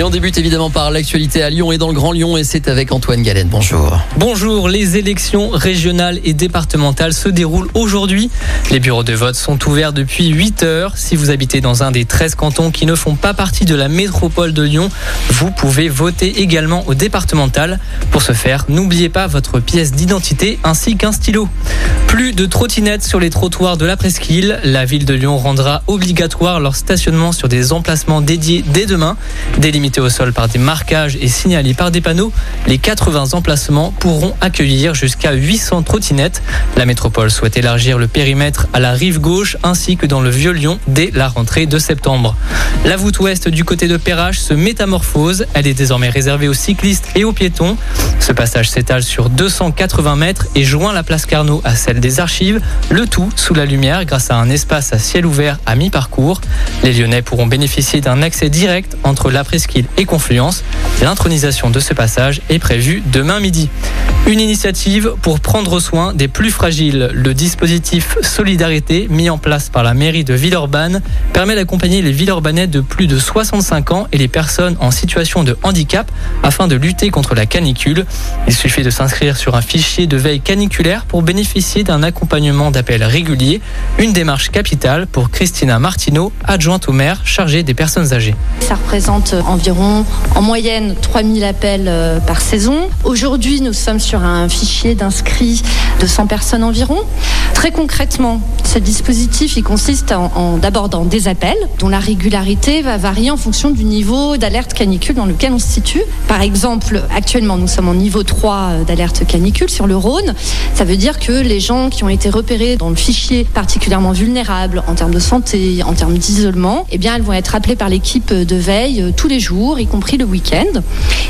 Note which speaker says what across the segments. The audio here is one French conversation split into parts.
Speaker 1: Et on débute évidemment par l'actualité à Lyon et dans le Grand Lyon et c'est avec Antoine Galen. Bonjour.
Speaker 2: Bonjour, les élections régionales et départementales se déroulent aujourd'hui. Les bureaux de vote sont ouverts depuis 8 heures. Si vous habitez dans un des 13 cantons qui ne font pas partie de la métropole de Lyon, vous pouvez voter également au départemental. Pour ce faire, n'oubliez pas votre pièce d'identité ainsi qu'un stylo. Plus de trottinettes sur les trottoirs de la presqu'île. La ville de Lyon rendra obligatoire leur stationnement sur des emplacements dédiés dès demain. Délimité au sol par des marquages et signalés par des panneaux, les 80 emplacements pourront accueillir jusqu'à 800 trottinettes. La métropole souhaite élargir le périmètre à la rive gauche ainsi que dans le vieux Lyon dès la rentrée de septembre. La voûte ouest du côté de Perrache se métamorphose. Elle est désormais réservée aux cyclistes et aux piétons. Ce passage s'étale sur 280 mètres et joint la place Carnot à celle des archives, le tout sous la lumière grâce à un espace à ciel ouvert à mi-parcours. Les Lyonnais pourront bénéficier d'un accès direct entre la presqu'île et Confluence. L'intronisation de ce passage est prévue demain midi. Une initiative pour prendre soin des plus fragiles. Le dispositif Solidarité, mis en place par la mairie de Villeurbanne, permet d'accompagner les Villeurbanais de plus de 65 ans et les personnes en situation de handicap afin de lutter contre la canicule. Il suffit de s'inscrire sur un fichier de veille caniculaire pour bénéficier d'un accompagnement d'appel régulier. Une démarche capitale pour Christina Martineau, adjointe au maire chargée des personnes âgées.
Speaker 3: Ça représente environ en moyenne 3000 appels euh, par saison. Aujourd'hui, nous sommes sur un fichier d'inscrits de 100 personnes environ. Très concrètement, ce dispositif il consiste en, en des appels dont la régularité va varier en fonction du niveau d'alerte canicule dans lequel on se situe. Par exemple, actuellement, nous sommes en niveau 3 d'alerte canicule sur le Rhône. Ça veut dire que les gens qui ont été repérés dans le fichier particulièrement vulnérables en termes de santé, en termes d'isolement, eh bien, elles vont être appelées par l'équipe de veille euh, tous les jours, y compris le week-end.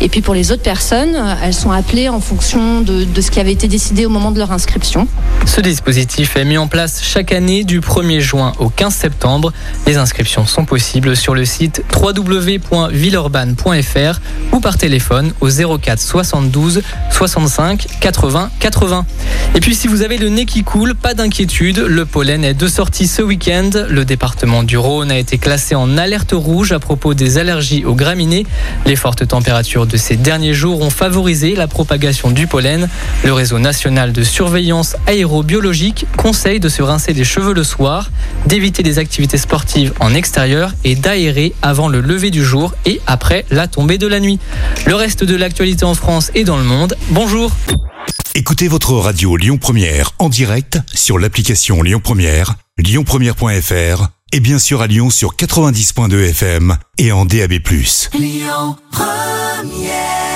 Speaker 3: Et puis pour les autres personnes, euh, elles sont appelées en fonction de, ce qui avait été décidé au moment de leur inscription.
Speaker 2: Ce dispositif est mis en place chaque année du 1er juin au 15 septembre. Les inscriptions sont possibles sur le site www.villeurbanne.fr ou par téléphone au 04 72 65 80 80. Et puis si vous avez le nez qui coule, pas d'inquiétude, le pollen est de sortie ce week-end. Le département du Rhône a été classé en alerte rouge à propos des allergies aux graminées. Les fortes températures de ces derniers jours ont favorisé la propagation du pollen. Le réseau national de surveillance aérobiologique conseille de se rincer les cheveux le soir, d'éviter les activités sportives en extérieur et d'aérer avant le lever du jour et après la tombée de la nuit. Le reste de l'actualité en France et dans le monde. Bonjour.
Speaker 4: Écoutez votre radio Lyon Première en direct sur l'application Lyon Première, lyonpremière.fr et bien sûr à Lyon sur 90.2 FM et en DAB+.
Speaker 5: Lyon Première